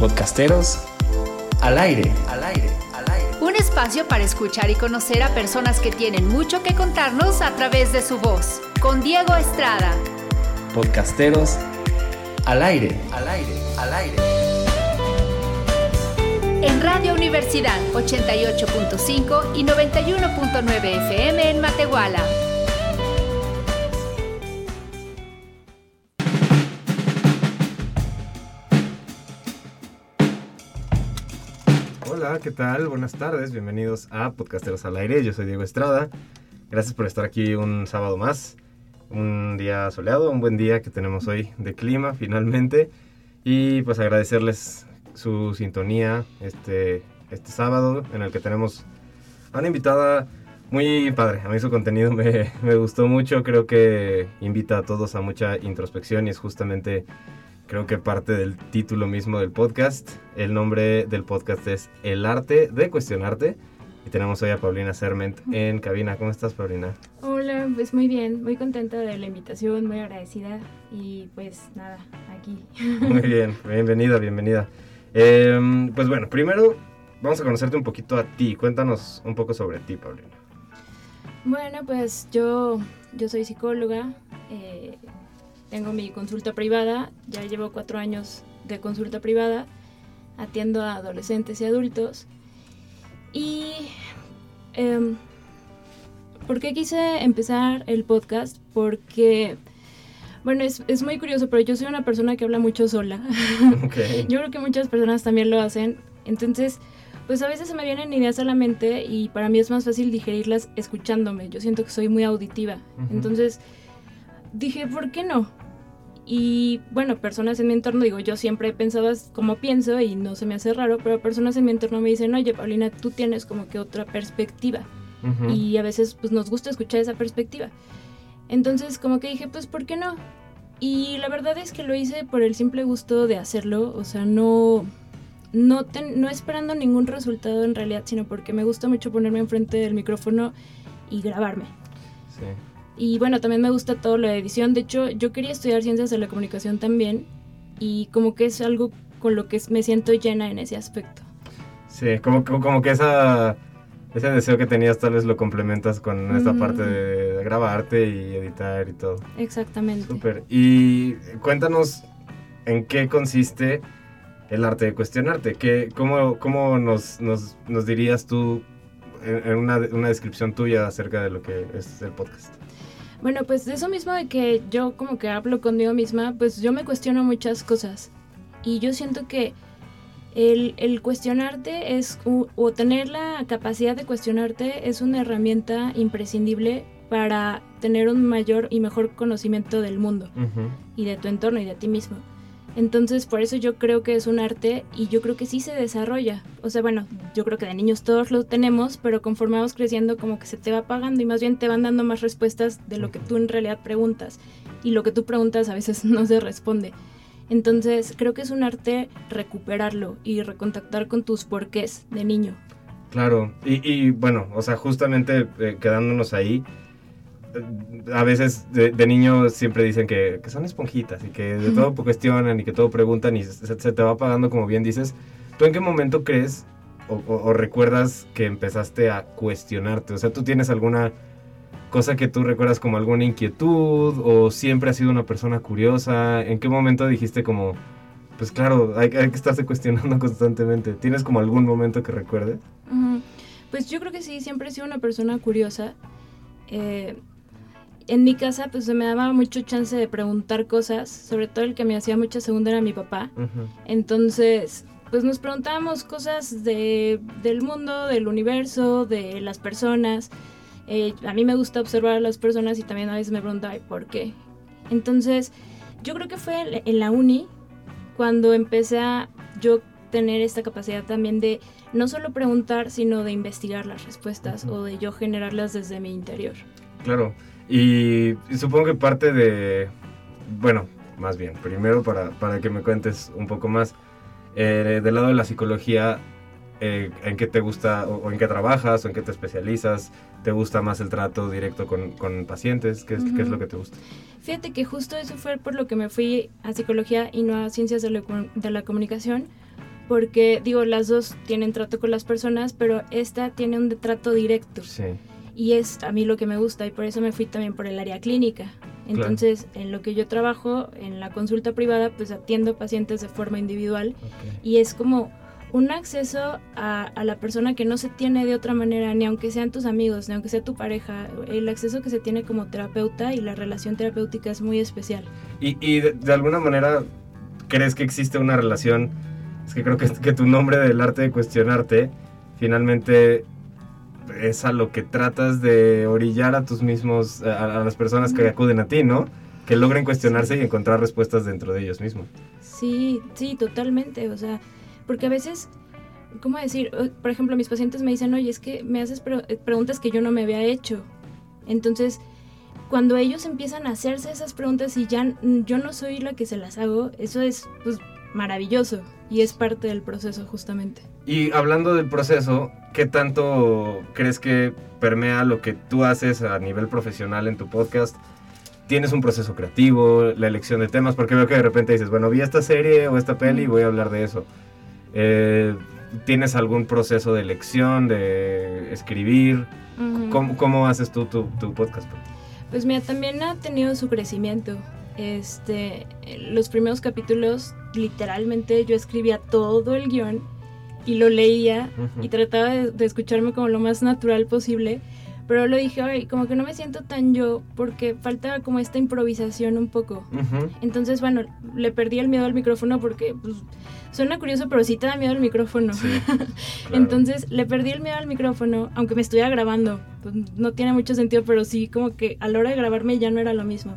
Podcasteros al aire, al aire, al aire. Un espacio para escuchar y conocer a personas que tienen mucho que contarnos a través de su voz. Con Diego Estrada. Podcasteros al aire, al aire, al aire. En Radio Universidad 88.5 y 91.9 FM en Matehuala. ¿Qué tal? Buenas tardes, bienvenidos a Podcasteros al Aire. Yo soy Diego Estrada. Gracias por estar aquí un sábado más. Un día soleado, un buen día que tenemos hoy de clima finalmente. Y pues agradecerles su sintonía este, este sábado en el que tenemos a una invitada muy padre. A mí su contenido me, me gustó mucho. Creo que invita a todos a mucha introspección y es justamente creo que parte del título mismo del podcast. El nombre del podcast es El arte de cuestionarte. Y tenemos hoy a Paulina Serment en cabina. ¿Cómo estás, Paulina? Hola, pues muy bien, muy contenta de la invitación, muy agradecida y pues nada, aquí. Muy bien, bienvenida, bienvenida. Eh, pues bueno, primero vamos a conocerte un poquito a ti. Cuéntanos un poco sobre ti, Paulina. Bueno, pues yo, yo soy psicóloga, eh, tengo mi consulta privada, ya llevo cuatro años de consulta privada, atiendo a adolescentes y adultos. Y em, ¿por qué quise empezar el podcast? Porque, bueno, es, es, muy curioso, pero yo soy una persona que habla mucho sola. Okay. yo creo que muchas personas también lo hacen. Entonces, pues a veces se me vienen ideas a la mente y para mí es más fácil digerirlas escuchándome. Yo siento que soy muy auditiva. Entonces, dije, ¿por qué no? Y bueno, personas en mi entorno, digo, yo siempre he pensado como pienso y no se me hace raro, pero personas en mi entorno me dicen, oye, Paulina, tú tienes como que otra perspectiva. Ujú. Y a veces pues nos gusta escuchar esa perspectiva. Entonces como que dije, pues ¿por qué no? Y la verdad es que lo hice por el simple gusto de hacerlo, o sea, no, no, ten- no esperando ningún resultado en realidad, sino porque me gusta mucho ponerme enfrente del micrófono y grabarme. Sí. Y bueno, también me gusta todo la edición. De hecho, yo quería estudiar ciencias de la comunicación también y como que es algo con lo que me siento llena en ese aspecto. Sí, como, como, como que esa, ese deseo que tenías tal vez lo complementas con esta Mm. parte de grabarte y editar y todo. Exactamente. Súper. Y cuéntanos en qué consiste el arte de cuestionarte. ¿Qué, ¿Cómo, cómo nos, nos, nos dirías tú en en una, una descripción tuya acerca de lo que es el podcast? Bueno, pues de eso mismo de que yo como que hablo conmigo misma, pues yo me cuestiono muchas cosas. Y yo siento que el, el cuestionarte es, o tener la capacidad de cuestionarte es una herramienta imprescindible para tener un mayor y mejor conocimiento del mundo y de tu entorno y de ti mismo. Entonces, por eso yo creo que es un arte y yo creo que sí se desarrolla. O sea, bueno, yo creo que de niños todos lo tenemos, pero conforme vamos creciendo como que se te va apagando y más bien te van dando más respuestas de lo que tú en realidad preguntas. Y lo que tú preguntas a veces no se responde. Entonces, creo que es un arte recuperarlo y recontactar con tus porqués de niño. Claro, y, bueno, o sea, justamente eh, quedándonos ahí, a veces de, de niño siempre dicen que, que son esponjitas y que de todo cuestionan y que todo preguntan y se, se te va pagando como bien dices. ¿Tú en qué momento crees o, o- o recuerdas que empezaste a cuestionarte? O sea, ¿tú tienes alguna cosa que tú recuerdas como alguna inquietud o siempre has sido una persona curiosa? ¿En qué momento dijiste como, pues claro, hay, hay que estarse cuestionando constantemente? ¿Tienes como algún momento que recuerdes? Pues yo creo que sí, siempre he sido una persona curiosa. Eh, en mi casa pues se me daba mucho chance de preguntar cosas, sobre todo el que me hacía mucha segunda era mi papá. Entonces, pues nos preguntábamos cosas de, del mundo, del universo, de las personas. Eh, a mí me gusta observar a las personas y también a veces me preguntaba "¿Y por qué. Entonces, yo creo que fue en- la uni cuando empecé a yo tener esta capacidad también de no solo preguntar, sino de investigar las respuestas o de yo generarlas desde mi interior. Claro, y, y supongo que parte de, bueno, más bien, primero para, para que me cuentes un poco más, eh, del lado de la psicología, eh, ¿en qué te gusta o, o en qué trabajas o en qué te especializas? ¿Te gusta más el trato directo con, con pacientes? ¿Qué es, qué es lo que te gusta? Fíjate que justo eso fue por lo que me fui a psicología y no a ciencias de la, comu- de la comunicación, porque digo, las dos tienen trato con las personas, pero esta tiene un trato directo. Sí. Y es a mí lo que me gusta y por eso me fui también por el área clínica. Entonces, en lo que yo trabajo, en la consulta privada, pues atiendo pacientes de forma individual y es como un acceso a, a la persona que no se tiene de otra manera, ni aunque sean tus amigos, ni aunque sea tu pareja, el acceso que se tiene como terapeuta y la relación terapéutica es muy especial. Y, y de, de alguna manera, ¿crees que existe una relación? Es que creo que, que tu nombre del arte de cuestionarte, finalmente es a lo que tratas de orillar a tus mismos, a, a las personas que acuden a ti, ¿no? Que logren cuestionarse y encontrar respuestas dentro de ellos mismos. Sí, sí, totalmente. O sea, porque a veces, ¿cómo decir? Por ejemplo, mis pacientes me dicen, oye, es que me haces pre- eh, preguntas que yo no me había hecho. Entonces, cuando ellos empiezan a hacerse esas preguntas y ya yo no soy la que se las hago, eso es pues maravilloso y es parte del proceso justamente. Y hablando del proceso, ¿qué tanto crees que permea lo que tú haces a nivel profesional en tu podcast? ¿Tienes un proceso creativo, la elección de temas? Porque veo que de repente dices, bueno, vi esta serie o esta peli y voy a hablar de eso. Eh, ¿Tienes algún proceso de elección, de escribir? Ujú. ¿Cómo, cómo haces tú tu, tu podcast? Pues mira, también ha tenido su crecimiento. Este, los primeros capítulos, literalmente yo escribía todo el guion y lo leía y trataba de, de escucharme como lo más natural posible. Pero lo dije, ay, como que no me siento tan yo porque falta como esta improvisación un poco. Entonces, bueno, le perdí el miedo al micrófono porque pues, suena curioso, pero sí te da miedo el micrófono. Sí, claro. Entonces le perdí el miedo al micrófono, aunque me estuviera grabando. Pues, no tiene mucho sentido, pero sí como que a la hora de grabarme ya no era lo mismo.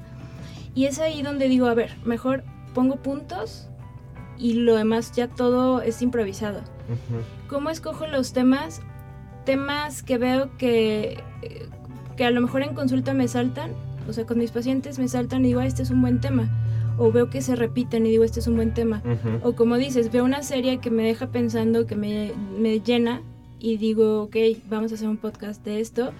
Y es ahí donde digo, a ver, mejor pongo puntos y lo demás ya todo es improvisado. Ujú. ¿Cómo escojo los temas? Temas que veo que, que a lo mejor en consulta me saltan, o sea, con mis pacientes me saltan y digo, ah, este es un buen tema. O veo que se repiten y digo, este es un buen tema. O como dices, veo una serie que me deja pensando, que me, me llena y digo, ok, vamos a hacer un podcast de esto.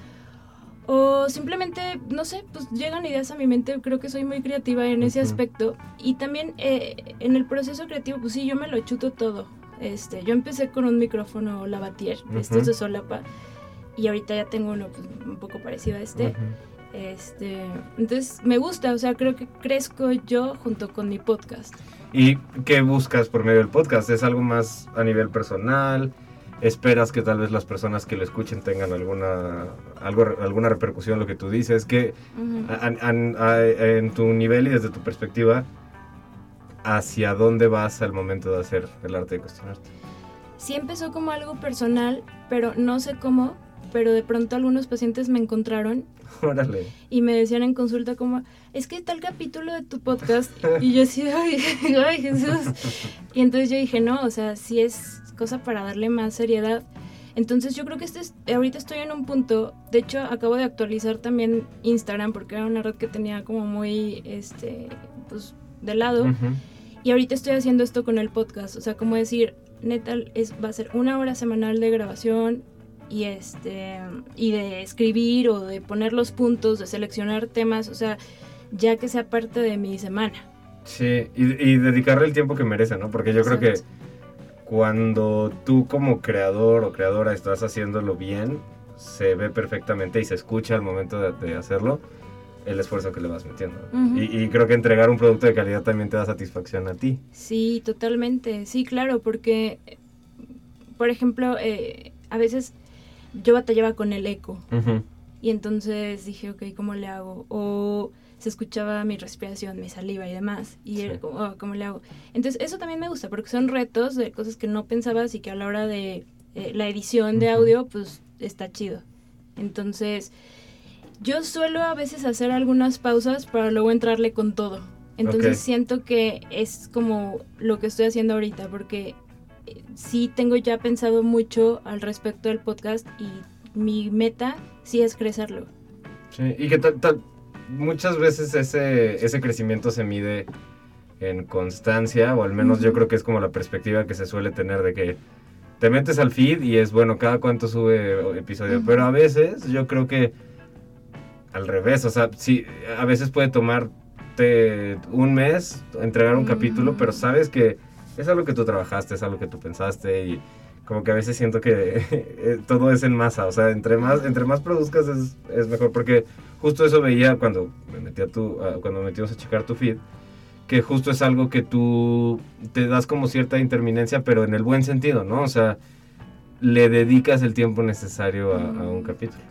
O simplemente, no sé, pues llegan ideas a mi mente, creo que soy muy creativa en ese Ujú. aspecto. Y también eh, en el proceso creativo, pues sí, yo me lo chuto todo. Este, yo empecé con un micrófono Lavatier, de estos Ujú. de solapa, y ahorita ya tengo uno pues, un poco parecido a este. Ujú. Este, entonces me gusta, o sea, creo que crezco yo junto con mi podcast. ¿Y qué buscas por medio del podcast? ¿Es algo más a nivel personal? ¿Esperas que tal vez las personas que lo escuchen tengan alguna, algo, alguna repercusión lo que tú dices? que Ujú. a- a- a- en tu nivel y desde tu perspectiva, hacia dónde vas al momento de hacer el arte de cuestionarte? Sí empezó como algo personal, pero no sé cómo, pero de pronto algunos pacientes me encontraron Órale. y me decían en consulta como, es que tal capítulo de tu podcast, y yo así, ay, ay Jesús. Y entonces yo dije, no, o sea, sí es cosa para darle más seriedad. Entonces yo creo que este es- ahorita estoy en un punto, de hecho acabo de actualizar también Instagram porque era una red que tenía como muy, este, pues, de lado. Y ahorita estoy haciendo esto con el podcast, o sea, como decir, neta, es, va a ser una hora semanal de grabación y este y de escribir o de poner los puntos, de seleccionar temas, o sea, ya que sea parte de mi semana. Sí, y, y dedicarle el tiempo que merece, ¿no? Porque yo creo que cuando tú como creador o creadora estás haciéndolo bien, se ve perfectamente y se escucha al momento de, de hacerlo el esfuerzo que le vas metiendo. Y, y creo que entregar un producto de calidad también te da satisfacción a ti. Sí, totalmente, sí, claro, porque, por ejemplo, eh, a veces yo batallaba con el eco. Y entonces dije, ok, ¿cómo le hago? O se escuchaba mi respiración, mi saliva y demás. Y era como, "Oh, ¿cómo le hago? Entonces eso también me gusta porque son retos de cosas que no pensabas y que a la hora de eh, la edición de audio, pues está chido. Entonces yo suelo a veces hacer algunas pausas para luego entrarle con todo. Entonces siento que es como lo que estoy haciendo ahorita porque sí tengo ya pensado mucho al respecto del podcast y mi meta sí es crecerlo. Sí, y que tal, tal- muchas veces ese, ese crecimiento se mide en constancia, o al menos yo creo que es como la perspectiva que se suele tener de que te metes al feed y es bueno, cada cuánto sube episodio, pero a veces yo creo que al revés, o sea, sí, a veces puede tomarte un mes entregar un Mm. capítulo, pero sabes que es algo que tú trabajaste, es algo que tú pensaste y como que a veces siento que eh, todo es en masa, o sea, entre más, entre más produzcas es, es mejor, porque justo eso veía cuando me metí a tu, a- cuando me metimos a checar tu feed, que justo es algo que tú te das como cierta interminencia, pero en el buen sentido, ¿no? O sea, le dedicas el tiempo necesario a, a un Mm. capítulo.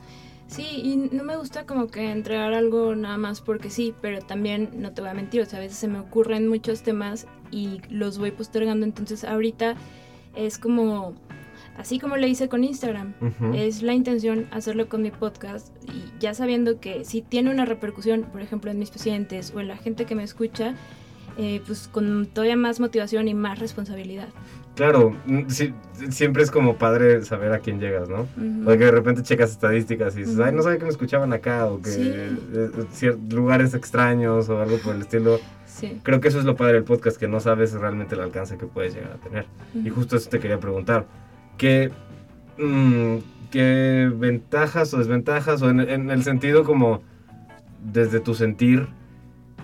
Sí, y no me gusta como que entregar algo nada más porque sí, pero también no te voy a mentir, o sea, a veces se me ocurren muchos temas y los voy postergando, entonces ahorita es como, así como le hice con Instagram, es la intención hacerlo con mi podcast y ya sabiendo que si tiene una repercusión, por ejemplo, en mis pacientes o en la gente que me escucha, eh, pues con todavía más motivación y más responsabilidad. Claro, mm, sí, siempre es como padre saber a quién llegas, ¿no? Porque de repente checas estadísticas y dices, ay, no sabía que me escuchaban acá o que Sí. eh, cier- lugares extraños o algo por el estilo. Sí. Creo que eso es lo padre del podcast, que no sabes realmente el alcance que puedes llegar a tener. Y Ujú. justo eso te quería preguntar. ¿Qué, mm, qué ventajas o desventajas, o en, en el sentido como desde tu sentir,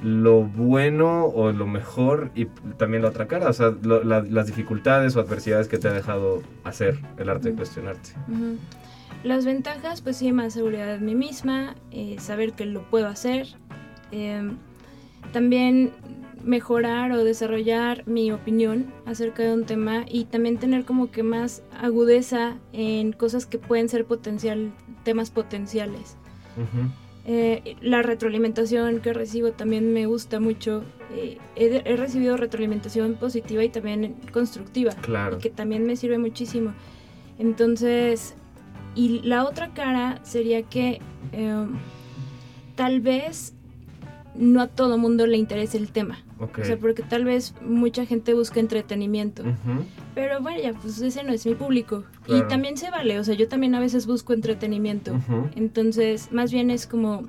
lo bueno o lo mejor y también la otra cara? O sea, lo- la- las dificultades o adversidades que te ha dejado hacer el arte de Ujú. cuestionarte. Ujú. Las ventajas, pues sí, más seguridad en mí misma, eh, saber que lo puedo hacer, em, también mejorar o desarrollar mi opinión acerca de un tema y también tener como que más agudeza en cosas que pueden ser potencial, temas potenciales. Eh, la retroalimentación que recibo también me gusta mucho. Eh, he, he recibido retroalimentación positiva y también constructiva Claro. y que también me sirve muchísimo. Entonces, y la otra cara sería que em, tal vez no a todo mundo le interese el tema. O sea, porque tal vez mucha gente busca entretenimiento. Pero vaya, pues ese no es mi público. Claro. Y también se vale, o sea, yo también a veces busco entretenimiento. Entonces, más bien es como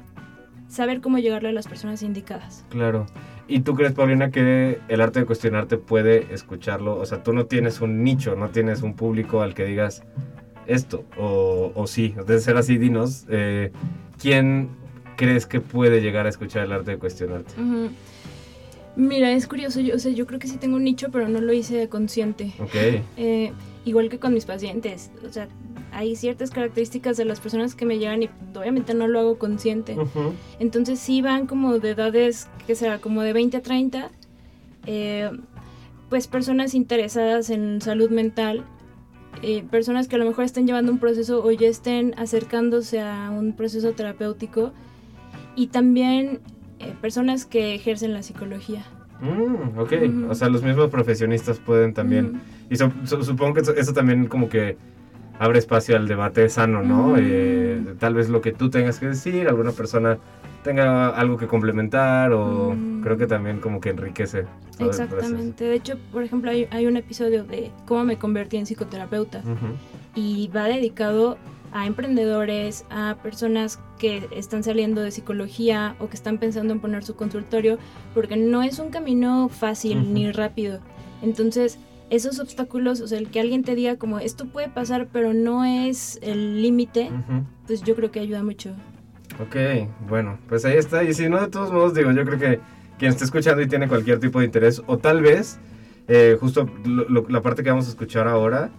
saber cómo llegarle a las personas indicadas. Claro. ¿Y tú crees, Paulina, que el arte de cuestionarte puede escucharlo? O sea, tú no tienes un nicho, no tienes un público al que digas esto, o, o sí, de ser así, dinos, eh, ¿quién crees que puede llegar a escuchar el arte de cuestionarte? Mira, es curioso, yo, o sea, yo creo que sí tengo un nicho, pero no lo hice consciente. Ok, Eh, igual que con mis pacientes, o sea, hay ciertas características de las personas que me llegan y obviamente no lo hago consciente. Ujú. Entonces sí van como de edades, que será como de 20 a 30, eh, pues personas interesadas en salud mental, eh, personas que a lo mejor estén llevando un proceso o ya estén acercándose a un proceso terapéutico y también eh, personas que ejercen la psicología. Mm, ok, Ujú. o sea, los mismos profesionistas pueden también... Y so- so- supongo que eso, eso también como que abre espacio al debate sano, ¿no? Eh, tal vez lo que tú tengas que decir, alguna persona tenga algo que complementar o creo que también como que enriquece. Exactamente. De hecho, por ejemplo, hay, hay un episodio de cómo me convertí en psicoterapeuta y va dedicado a emprendedores, a personas que están saliendo de psicología o que están pensando en poner su consultorio, porque no es un camino fácil ni rápido. Entonces, esos obstáculos, o sea, el que alguien te diga como esto puede pasar, pero no es el límite, pues yo creo que ayuda mucho. Ok, bueno, pues ahí está. Y si no, de todos modos, digo, yo creo que quien esté escuchando y tiene cualquier tipo de interés, o tal vez, eh, justo lo- lo- la parte que vamos a escuchar ahora,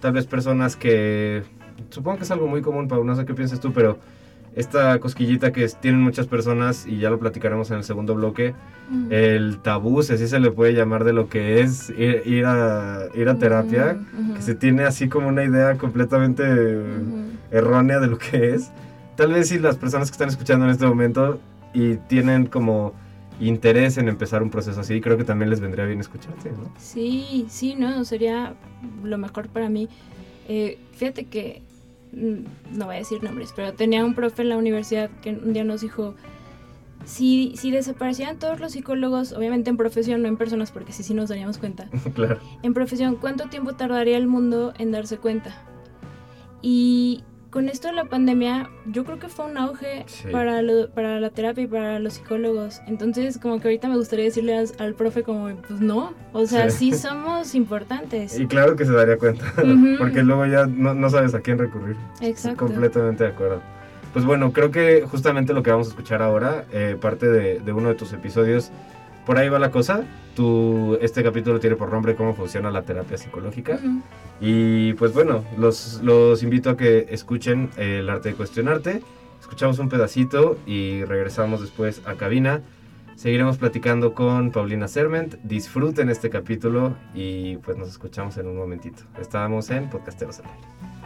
tal vez personas que, supongo que es algo muy común, Pau, no sé qué piensas tú, pero esta cosquillita que tienen muchas personas, y ya lo platicaremos en el segundo bloque, Mm. el tabú, si así se le puede llamar de lo que es ir, ir a, ir a terapia, Mm, que se tiene así como una idea completamente errónea de lo que es. Tal vez si las personas que están escuchando en este momento y tienen como interés en empezar un proceso así, creo que también les vendría bien escucharte, ¿no? Sí, sí, no, sería lo mejor para mí. Eh, fíjate que, no voy a decir nombres, pero tenía un profe en la universidad que un día nos dijo, si, si desaparecieran todos los psicólogos, obviamente en profesión, no en personas, porque sí, sí nos daríamos cuenta, claro. en profesión, ¿cuánto tiempo tardaría el mundo en darse cuenta? Y con esto de la pandemia, yo creo que fue un auge Sí. para, lo- para la terapia y para los psicólogos. Entonces, como que ahorita me gustaría decirle as- al, profe como, pues no, o sea, Sí. sí, somos importantes. Y claro que se daría cuenta, porque luego ya no, no sabes a quién recurrir. Exacto. Completamente de acuerdo. Pues bueno, creo que justamente lo que vamos a escuchar ahora, eh, parte de, de uno de tus episodios, por ahí va la cosa. Tu, este capítulo tiene por nombre cómo funciona la terapia psicológica. Ujú. Y pues bueno, los, los invito a que escuchen El arte de cuestionarte. Escuchamos un pedacito y regresamos después a cabina. Seguiremos platicando con Paulina Serment. Disfruten este capítulo y pues nos escuchamos en un momentito. Estábamos en Podcasteros al Aire.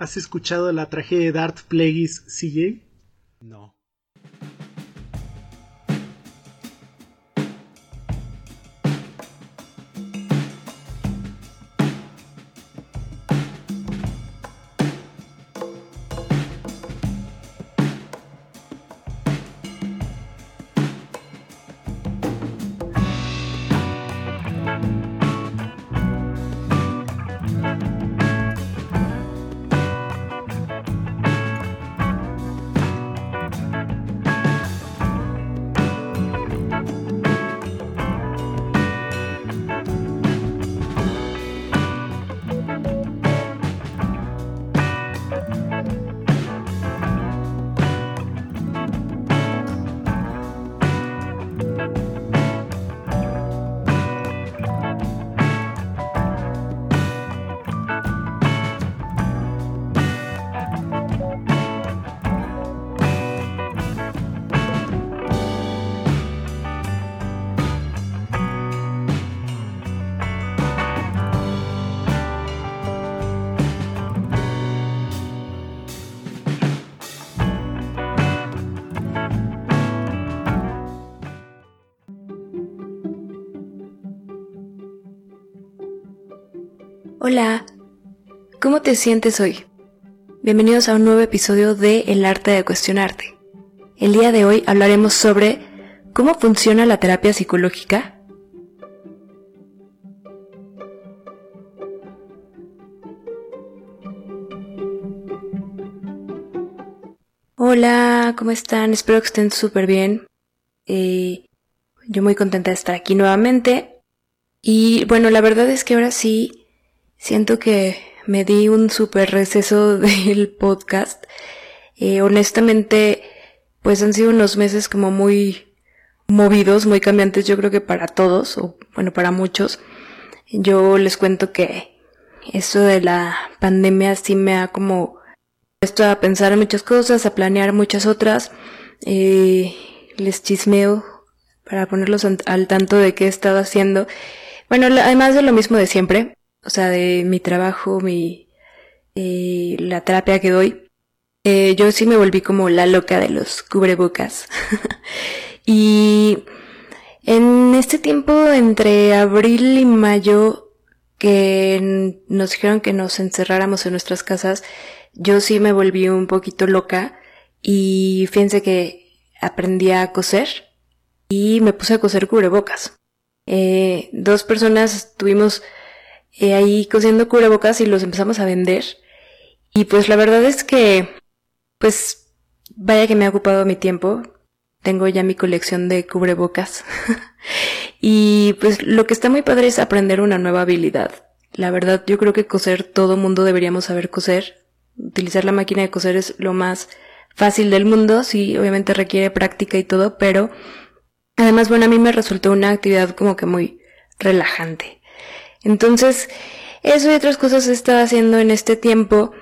¿Has escuchado la tragedia de Art Plagueis CJ? Hola, ¿cómo te sientes hoy? Bienvenidos a un nuevo episodio de El arte de cuestionarte. El día de hoy hablaremos sobre cómo funciona la terapia psicológica. Hola, ¿cómo están? Espero que estén súper bien. Eh, yo muy contenta de estar aquí nuevamente. Y bueno, la verdad es que ahora sí siento que me di un súper receso del podcast. Eh, honestamente, pues han sido unos meses como muy movidos, muy cambiantes, yo creo que para todos, o bueno, para muchos. Yo les cuento que esto de la pandemia sí me ha como puesto a pensar en muchas cosas, a planear muchas otras. Eh, les chismeo para ponerlos al tanto de qué he estado haciendo. Bueno, además de lo mismo de siempre, o sea, de mi trabajo, mi eh, la terapia que doy, eh, yo sí me volví como la loca de los cubrebocas. y en este tiempo entre abril y mayo que nos dijeron que nos encerráramos en nuestras casas, yo sí me volví un poquito loca y fíjense que aprendí a coser y me puse a coser cubrebocas. Eh, dos personas estuvimos eh, ahí cosiendo cubrebocas y los empezamos a vender. Y pues la verdad es que, pues, vaya que me ha ocupado mi tiempo. Tengo ya mi colección de cubrebocas. y pues lo que está muy padre es aprender una nueva habilidad. La verdad, yo creo que coser, todo mundo deberíamos saber coser. Utilizar la máquina de coser es lo más fácil del mundo. Sí, obviamente requiere práctica y todo, pero además, bueno, a mí me resultó una actividad como que muy relajante. Entonces, eso y otras cosas he estado haciendo en este tiempo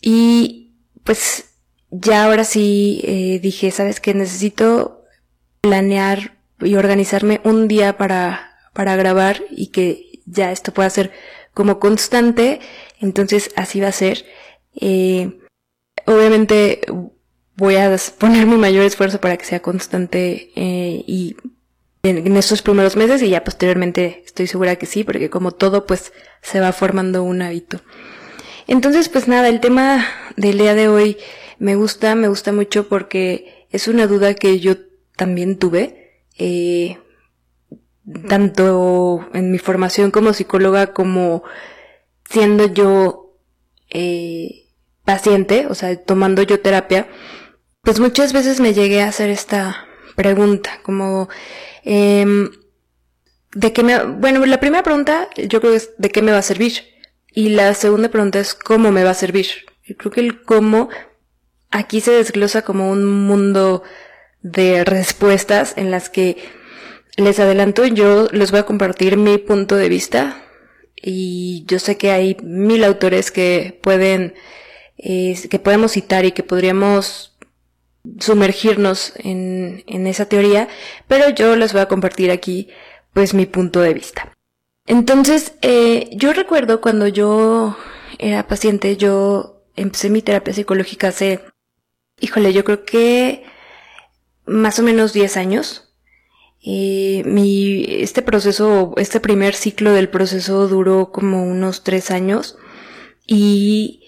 y pues ya ahora sí eh, dije, sabes que necesito planear y organizarme un día para, para grabar y que ya esto pueda ser como constante, entonces así va a ser. Eh, obviamente voy a poner mi mayor esfuerzo para que sea constante eh, y en, en estos primeros meses y ya posteriormente estoy segura que sí, porque como todo pues se va formando un hábito. Entonces pues nada, el tema del día de hoy me gusta, me gusta mucho porque es una duda que yo también tuve, eh, tanto en mi formación como psicóloga como siendo yo eh, paciente, o sea, tomando yo terapia, pues muchas veces me llegué a hacer esta pregunta, como, em, ¿de qué me, bueno, la primera pregunta yo creo que es ¿de qué me va a servir? Y la segunda pregunta es ¿cómo me va a servir? Yo creo que el cómo aquí se desglosa como un mundo de respuestas en las que les adelanto, yo les voy a compartir mi punto de vista y yo sé que hay mil autores que pueden, eh, que podemos citar y que podríamos sumergirnos en, en esa teoría, pero yo les voy a compartir aquí pues mi punto de vista. Entonces, eh, yo recuerdo cuando yo era paciente, yo empecé mi terapia psicológica hace, híjole, yo creo que más o menos 10 años. Eh, mi, este proceso, este primer ciclo del proceso duró como unos 3 años y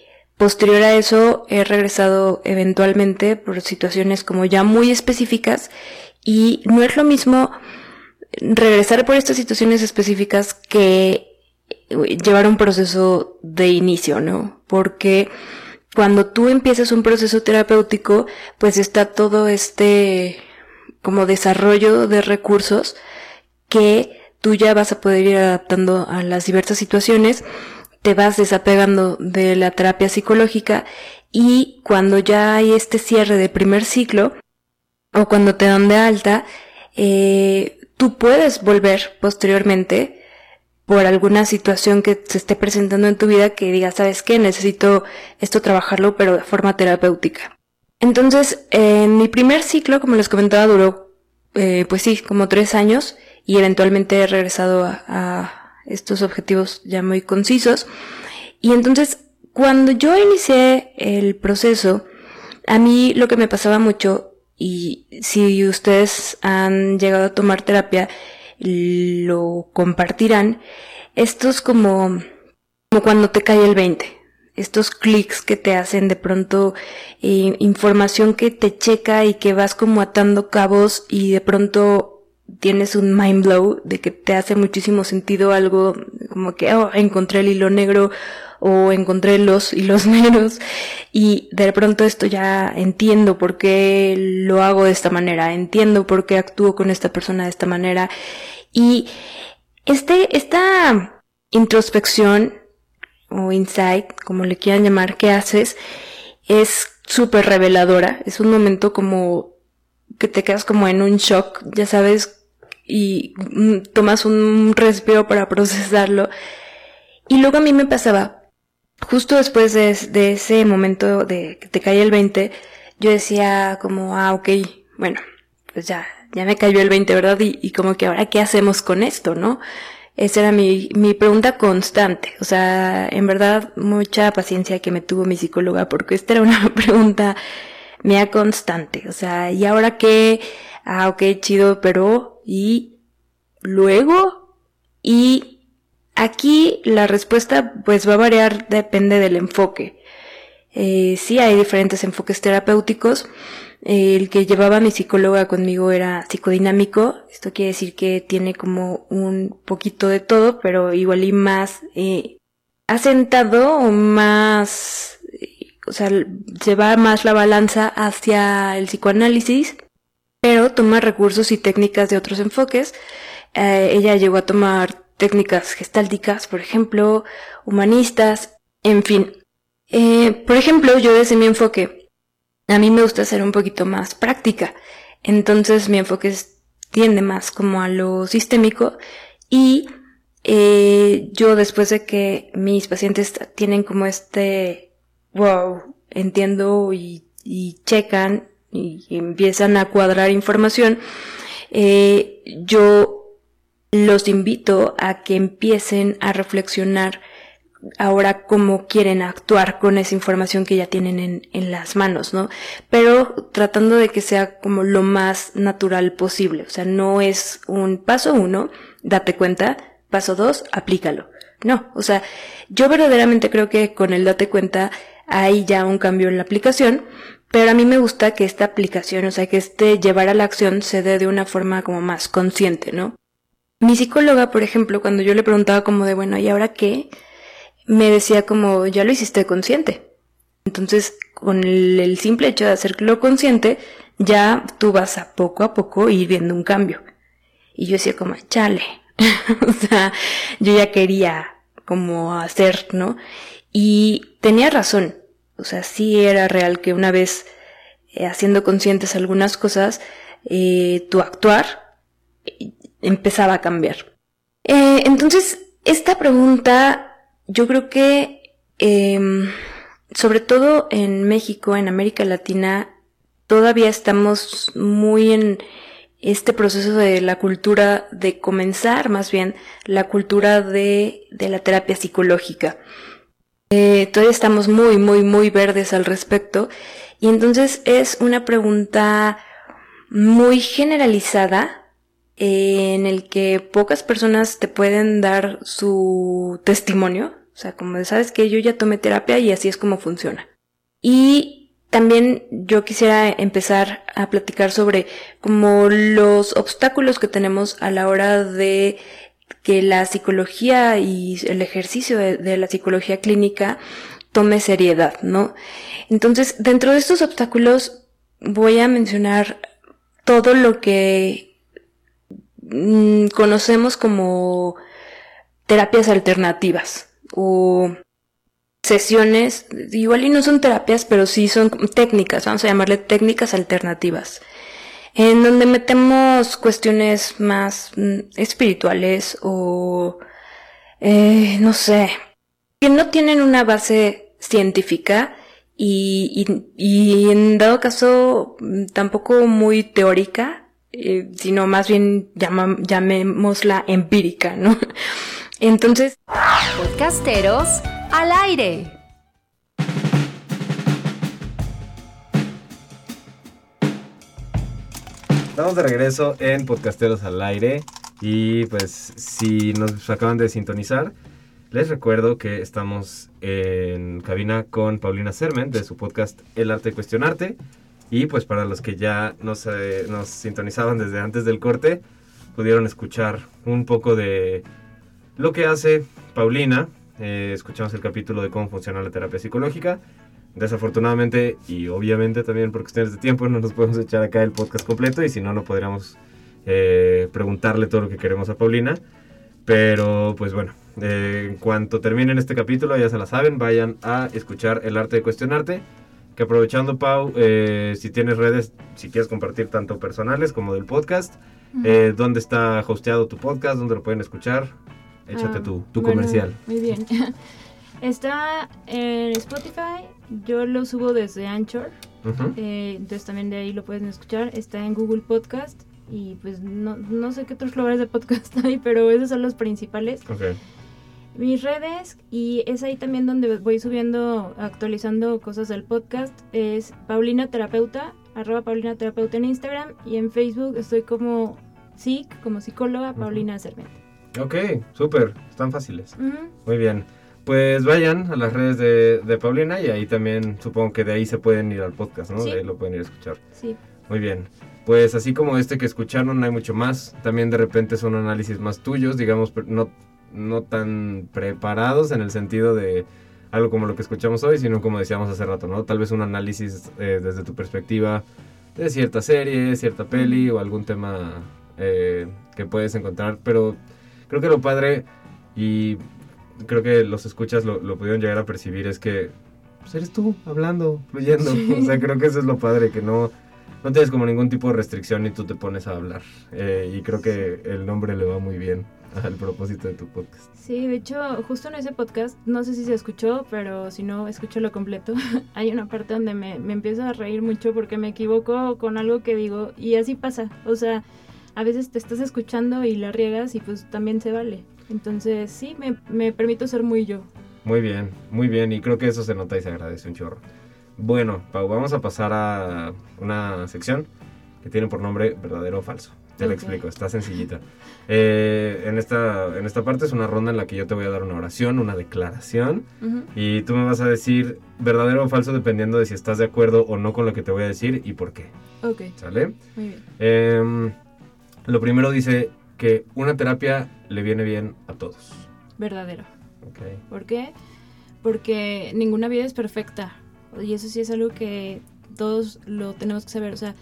posterior a eso he regresado eventualmente por situaciones como ya muy específicas y no es lo mismo regresar por estas situaciones específicas que llevar un proceso de inicio, ¿no? Porque cuando tú empiezas un proceso terapéutico, pues está todo este como desarrollo de recursos que tú ya vas a poder ir adaptando a las diversas situaciones, te vas desapegando de la terapia psicológica y cuando ya hay este cierre de primer ciclo o cuando te dan de alta, eh, tú puedes volver posteriormente por alguna situación que se esté presentando en tu vida que digas, ¿sabes qué? Necesito esto trabajarlo, pero de forma terapéutica. Entonces, en mi primer ciclo, como les comentaba, duró, eh, pues sí, como tres años y eventualmente he regresado a, a estos objetivos ya muy concisos. Y entonces, cuando yo inicié el proceso, a mí lo que me pasaba mucho, y si ustedes han llegado a tomar terapia, lo compartirán. Estos como, como cuando te cae el 20. Estos clics que te hacen de pronto eh, información que te checa y que vas como atando cabos y de pronto tienes un mind blow de que te hace muchísimo sentido algo como que oh, encontré el hilo negro o encontré los hilos negros y de pronto esto ya entiendo por qué lo hago de esta manera, entiendo por qué actúo con esta persona de esta manera y este, esta introspección o insight, como le quieran llamar, que haces, es súper reveladora. Es un momento como que te quedas como en un shock, ya sabes, y tomas un respiro para procesarlo. Y luego a mí me pasaba, justo después de, ese momento de que te cae el 20, yo decía como, ah, ok, bueno, pues ya, ya me cayó el 20, ¿verdad? Y, como que ahora, ¿qué hacemos con esto, no? Esa era mi, mi pregunta constante. O sea, en verdad, mucha paciencia que me tuvo mi psicóloga, porque esta era una pregunta mía constante. O sea, ¿y ahora qué? Ah, ok, chido, pero, ¿y luego? Y aquí la respuesta, pues va a variar, depende del enfoque. Eh, sí hay diferentes enfoques terapéuticos el que llevaba mi psicóloga conmigo era psicodinámico. Esto quiere decir que tiene como un poquito de todo, pero igual y más eh, asentado o más, eh, o sea, lleva más la balanza hacia el psicoanálisis, pero toma recursos y técnicas de otros enfoques. Eh, ella llegó a tomar técnicas gestálticas, por ejemplo, humanistas, en fin. por ejemplo, yo desde mi enfoque a mí me gusta ser un poquito más práctica. Entonces mi enfoque tiende más como a lo sistémico y eh, yo después de que mis pacientes tienen como este wow, entiendo y, checan y, empiezan a cuadrar información, eh, yo los invito a que empiecen a reflexionar ahora cómo quieren actuar con esa información que ya tienen en, en, las manos, ¿no? Pero tratando de que sea como lo más natural posible. O sea, no es un paso uno, date cuenta, paso dos, aplícalo. No, o sea, yo verdaderamente creo que con el date cuenta hay ya un cambio en la aplicación, pero a mí me gusta que esta aplicación, o sea, que este llevar a la acción se dé de una forma como más consciente, ¿no? Mi psicóloga, por ejemplo, cuando yo le preguntaba como de, bueno, ¿y ahora qué? me decía como, ya lo hiciste consciente. Entonces, con el, simple hecho de hacerlo consciente, ya tú vas a poco a poco ir viendo un cambio. Y yo decía como, chale. o sea, yo ya quería como hacer, ¿no? Y tenía razón. O sea, sí era real que una vez eh, haciendo conscientes algunas cosas, eh, tu actuar eh, empezaba a cambiar. entonces, esta pregunta, yo creo que, em, sobre todo en México, en América Latina, todavía estamos muy en este proceso de la cultura, de comenzar más bien la cultura de, de la terapia psicológica. Eh, todavía estamos muy, muy, muy verdes al respecto. Y entonces es una pregunta muy generalizada eh, en el que pocas personas te pueden dar su testimonio. O sea, como sabes que yo ya tomé terapia y así es como funciona. Y también yo quisiera empezar a platicar sobre como los obstáculos que tenemos a la hora de que la psicología y el ejercicio de, la psicología clínica tome seriedad, ¿no? Entonces, dentro de estos obstáculos voy a mencionar todo lo que mm, conocemos como terapias alternativas o sesiones, igual y no son terapias, pero sí son técnicas, vamos a llamarle técnicas alternativas, en donde metemos cuestiones más mm, espirituales o, eh, no sé, que no tienen una base científica y, y, en dado caso mm, tampoco muy teórica, eh, sino más bien llamémosla empírica, ¿no? Entonces... Podcasteros al aire. Estamos de regreso en Podcasteros al aire y pues si nos acaban de sintonizar, les recuerdo que estamos en cabina con Paulina Sermen de su podcast El arte de cuestionarte y pues para los que ya nos, eh, nos sintonizaban desde antes del corte, pudieron escuchar un poco de lo que hace Paulina eh, escuchamos el capítulo de cómo funciona la terapia psicológica. Desafortunadamente y obviamente también por cuestiones de tiempo no nos podemos echar acá el podcast completo y si no, no podríamos eh, preguntarle todo lo que queremos a Paulina. Pero pues bueno, eh, en cuanto terminen este capítulo, ya se la saben, vayan a escuchar el arte de cuestionarte. Que aprovechando, Pau, si tienes redes, si quieres compartir tanto personales como del podcast, ¿dónde está hosteado tu podcast? ¿Dónde lo pueden escuchar? Échate ah, tu, tu comercial. Muy bien. Está en Spotify, yo lo subo desde Anchor, eh, entonces también de ahí lo pueden escuchar. Está en Google Podcast y pues no, no sé qué otros lugares de podcast hay, pero esos son los principales. Okay. Mis redes y es ahí también donde voy subiendo, actualizando cosas del podcast, es Paulina Terapeuta, arroba Paulina Terapeuta en Instagram y en Facebook estoy como SIC, como psicóloga, Paulina Cervente. Ok, súper, están fáciles. Muy bien. Pues vayan a las redes de, Paulina y ahí también supongo que de ahí se pueden ir al podcast, ¿no? De ahí lo pueden ir a escuchar. Sí. Muy bien. Pues así como este que escucharon, hay mucho más. También de repente son análisis más tuyos, digamos, no, no tan preparados en el sentido de algo como lo que escuchamos hoy, sino como decíamos hace rato, ¿no? Tal vez un análisis eh, desde tu perspectiva de cierta serie, cierta peli o algún tema eh, que puedes encontrar, pero creo que lo padre, y creo que los escuchas lo, lo pudieron llegar a percibir, es que pues eres tú hablando, fluyendo. O sea, creo que eso es lo padre, que no, no tienes como ningún tipo de restricción y tú te pones a hablar. Eh, y creo que el nombre le va muy bien al propósito de tu podcast. Sí, de hecho, justo en ese podcast, no sé si se escuchó, pero si no, escúchalo completo. Hay una parte donde me, me empiezo a reír mucho porque me equivoco con algo que digo y así pasa. O sea, a veces te estás escuchando y la riegas y pues también se vale. Entonces sí, me, me permito ser muy yo. Muy bien, muy bien y creo que eso se nota y se agradece un chorro. Bueno, Pau, vamos a pasar a una sección que tiene por nombre verdadero o falso. Te lo explico, está sencillita. Eh, en, esta, en esta parte es una ronda en la que yo te voy a dar una oración, una declaración, y tú me vas a decir verdadero o falso dependiendo de si estás de acuerdo o no con lo que te voy a decir y por qué. Ok. ¿Sale? Muy bien. Eh, lo primero dice que una terapia le viene bien a todos. Verdadero. Okay. ¿Por qué? Porque ninguna vida es perfecta. Y eso sí es algo que todos lo tenemos que saber. O sea,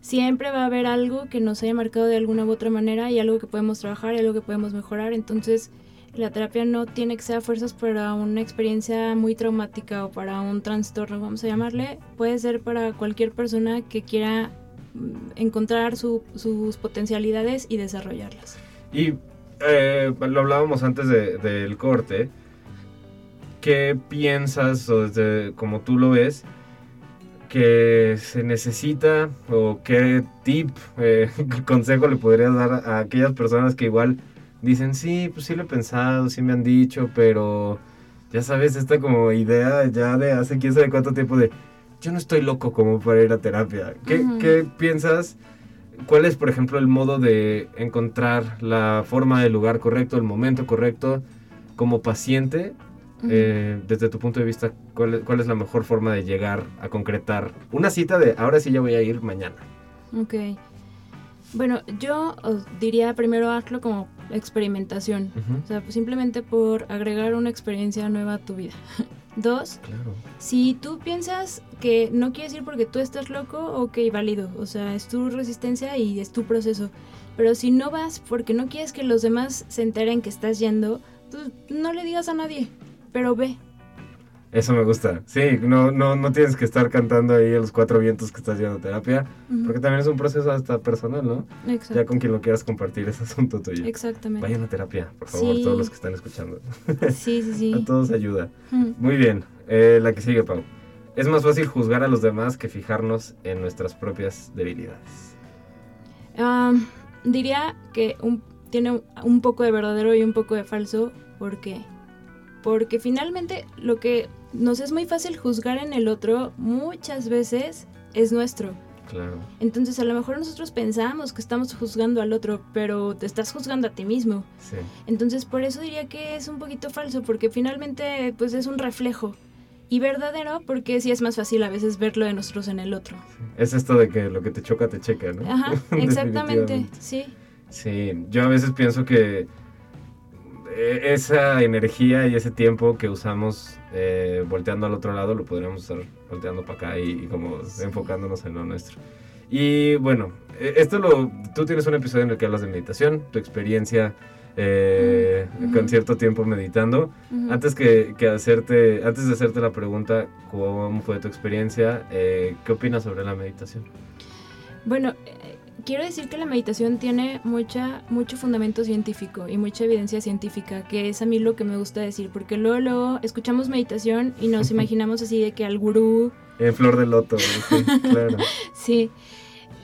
siempre va a haber algo que nos haya marcado de alguna u otra manera y algo que podemos trabajar y algo que podemos mejorar. Entonces, La terapia no tiene que ser a fuerzas para una experiencia muy traumática o para un trastorno, vamos a llamarle. Puede ser para cualquier persona que quiera encontrar su- sus potencialidades y desarrollarlas. Y eh, lo hablábamos antes de- del corte. ¿Qué piensas, o desde como tú lo ves, que se necesita o qué tip, eh, consejo le podrías dar a aquellas personas que igual dicen, sí, pues sí lo he pensado, sí me han dicho, pero ya sabes, esta como idea ya de hace quién sabe cuánto tiempo de, yo no estoy loco como para ir a terapia. ¿Qué, piensas? ¿Cuál es, por ejemplo, el modo de encontrar la forma, el lugar correcto, el momento correcto como paciente? Eh, desde tu punto de vista, ¿cuál es, cuál es la mejor forma de llegar a concretar una cita de ahora sí ya voy a ir mañana? Ok. Bueno, yo os diría primero hazlo como experimentación. O sea, pues simplemente por agregar una experiencia nueva a tu vida. Dos, Claro. si tú piensas que no quieres ir porque tú estás loco, ok, válido. O sea, es tu resistencia y es tu proceso. Pero si no vas porque no quieres que los demás se enteren que estás yendo, pues no le digas a nadie. Pero ve. Eso me gusta. Sí, no, no, no tienes que estar cantando ahí a los cuatro vientos que estás a terapia, porque también es un proceso hasta personal, ¿no? Ya con quien lo quieras compartir es asunto tuyo. Exactamente. Vayan a terapia, por favor, Sí. todos los que están escuchando. Sí, sí, sí. A todos ayuda. Muy bien, eh, la que sigue, Pau. Es más fácil juzgar a los demás que fijarnos en nuestras propias debilidades. Am, diría que un- tiene un- poco de verdadero y un poco de falso. ¿Por qué? Porque finalmente lo que nos es muy fácil juzgar en el otro muchas veces es nuestro. Claro. Entonces a lo mejor nosotros pensamos que estamos juzgando al otro, pero te estás juzgando a ti mismo. Sí. Entonces por eso diría que es un poquito falso, porque finalmente pues es un reflejo. Y verdadero porque sí es más fácil a veces verlo de nosotros en el otro. Es esto de que lo que te choca, te checa, ¿no? Ajá, exactamente, sí. Sí, yo a veces pienso que esa energía y ese tiempo que usamos eh, volteando al otro lado lo podríamos usar volteando para acá y, y como enfocándonos en lo nuestro. Y bueno, eh, esto lo, tú tienes un episodio en el que hablas de meditación, tu experiencia eh, Mm, con cierto tiempo meditando. Antes que, que hacerte, antes de hacerte la pregunta, ¿cómo fue tu experiencia? Eh, ¿Qué opinas sobre la meditación? Bueno, eh, quiero decir que la meditación tiene mucha, mucho fundamento científico y mucha evidencia científica, que es a mí lo que me gusta decir, porque luego, luego escuchamos meditación y nos imaginamos así de que al gurú, En Flor de Loto, sí, claro. sí,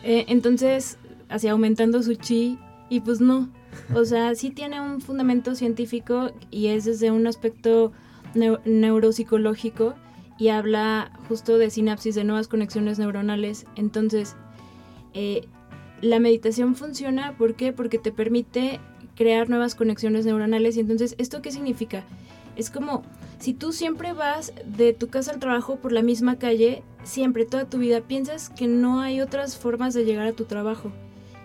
Eh, entonces, así aumentando su chi, y pues no, o sea, sí tiene un fundamento científico y es desde un aspecto neu- neuropsicológico y habla justo de sinapsis, de nuevas conexiones neuronales, entonces... Eh, la meditación funciona, ¿por qué? Porque te permite crear nuevas conexiones neuronales y entonces, ¿esto qué significa? Es como si tú siempre vas de tu casa al trabajo por la misma calle, siempre, toda tu vida, piensas que no hay otras formas de llegar a tu trabajo.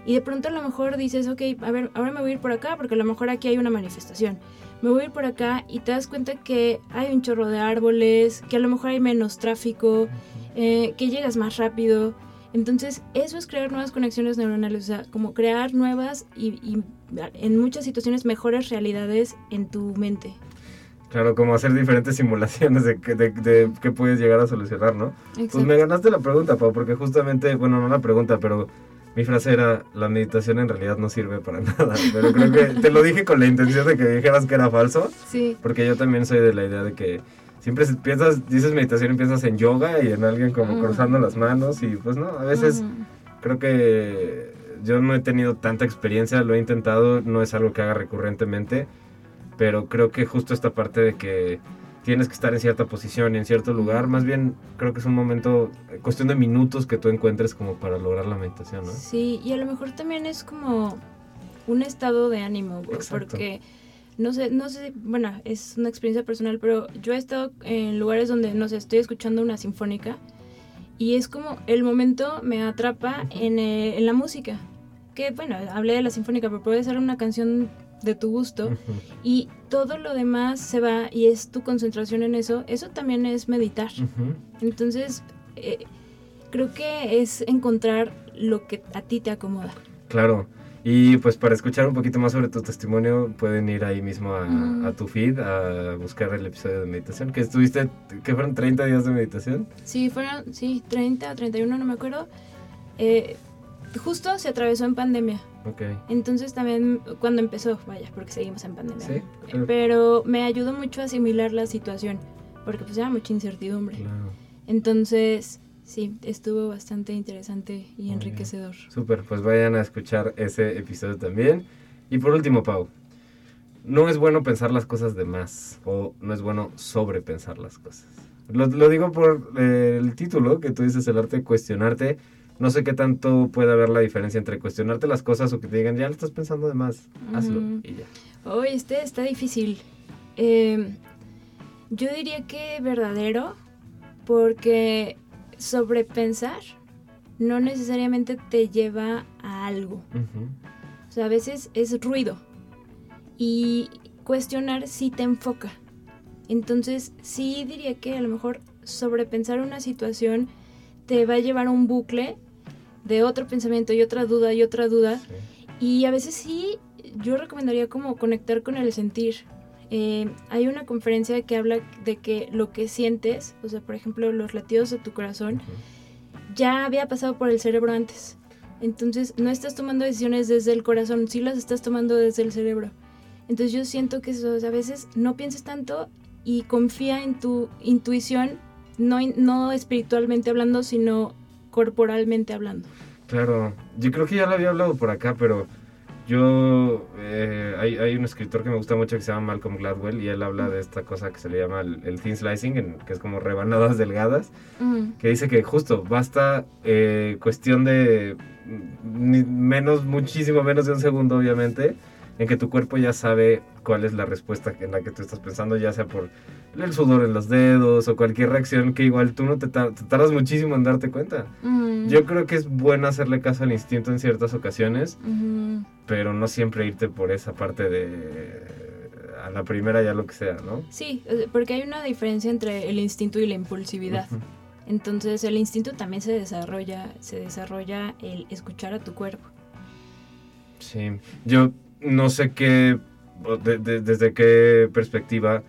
Y de pronto a lo mejor dices, ok, a ver, ahora me voy a ir por acá porque a lo mejor aquí hay una manifestación. Me voy a ir por acá y te das cuenta que hay un chorro de árboles, que a lo mejor hay menos tráfico, eh, que llegas más rápido. Entonces, eso es crear nuevas conexiones neuronales, o sea, como crear nuevas y, y en muchas situaciones mejores realidades en tu mente. Claro, como hacer diferentes simulaciones de, que- de, de qué puedes llegar a solucionar, ¿no? Pues Exacto. me ganaste la pregunta, Pau, porque justamente, bueno, no la pregunta, pero mi frase era, la meditación en realidad no sirve para nada. Pero creo que te lo dije con la intención de que dijeras que era falso, Sí, porque yo también soy de la idea de que siempre piensas, dices meditación y piensas en yoga y en alguien como Mm. cruzando las manos y pues no, a veces creo que yo no he tenido tanta experiencia, lo he intentado, no es algo que haga recurrentemente, pero creo que justo esta parte de que tienes que estar en cierta posición y en cierto lugar, más bien creo que es un momento, eh, cuestión de minutos que tú encuentres como para lograr la meditación, ¿no? Sí, y a lo mejor también es como un estado de ánimo, güey, porque no sé, no sé, bueno, es una experiencia personal, pero yo he estado en lugares donde, no sé, estoy escuchando una sinfónica y es como el momento me atrapa en, eh, en la música. Que bueno, hablé de la sinfónica, pero puede ser una canción de tu gusto y todo lo demás se va y es tu concentración en eso. Eso también es meditar. Entonces, eh, creo que es encontrar lo que a ti te acomoda. Claro. Y pues para escuchar un poquito más sobre tu testimonio pueden ir ahí mismo a, Mm. a tu feed a buscar el episodio de meditación. Que estuviste, que fueron 30 días de meditación. Sí, fueron, sí, 30 o 31, no me acuerdo. Eh, justo se atravesó en pandemia. Ok. Entonces también cuando empezó, vaya, porque seguimos en pandemia. Sí. Pero me ayudó mucho a asimilar la situación, porque pues era mucha incertidumbre. Claro. Entonces, sí, estuvo bastante interesante y enriquecedor. Súper, pues vayan a escuchar ese episodio también. Y por último, Pau, no es bueno pensar las cosas de más o no es bueno sobrepensar las cosas. Lo, lo digo por eh, el título que tú dices, el arte de cuestionarte. No sé qué tanto puede haber la diferencia entre cuestionarte las cosas o que te digan, ya lo estás pensando de más, hazlo y ya. Hoy este está difícil. Eh, yo diría que verdadero, porque sobrepensar no necesariamente te lleva a algo. Ujú. O sea, a veces es ruido. Y cuestionar sí te enfoca. Entonces, sí diría que a lo mejor sobrepensar una situación te va a llevar a un bucle de otro pensamiento y otra duda y otra duda. Sí. Y a veces sí, yo recomendaría como conectar con el sentir. Eh, hay una conferencia que habla de que lo que sientes, o sea, por ejemplo, los latidos de tu corazón, ya había pasado por el cerebro antes. Entonces, no estás tomando decisiones desde el corazón, sí las estás tomando desde el cerebro. Entonces, yo siento que eso, o sea, a veces no pienses tanto y confía en tu intuición, no, no espiritualmente hablando, sino corporalmente hablando. Claro, yo creo que ya lo había hablado por acá, pero yo, eh, hay, hay un escritor que me gusta mucho que se llama Malcolm Gladwell y él habla de esta cosa que se le llama el, el thin slicing, en- que es como rebanadas delgadas, Ujú. que dice que justo basta eh, cuestión de mm, ni- menos, muchísimo menos de un segundo, obviamente, en que tu cuerpo ya sabe cuál es la respuesta en la que tú estás pensando, ya sea por el sudor en los dedos o cualquier reacción que igual tú no te, tar- te tardas muchísimo en darte cuenta. Ujú. Yo creo que es bueno hacerle caso al instinto en ciertas ocasiones, pero no siempre irte por esa parte de a la primera ya lo que sea, ¿no? Sí, porque hay una diferencia entre el instinto y la impulsividad. Entonces el instinto también se desarrolla, se desarrolla el escuchar a tu cuerpo. Sí, yo no sé qué, o de- de- desde qué perspectiva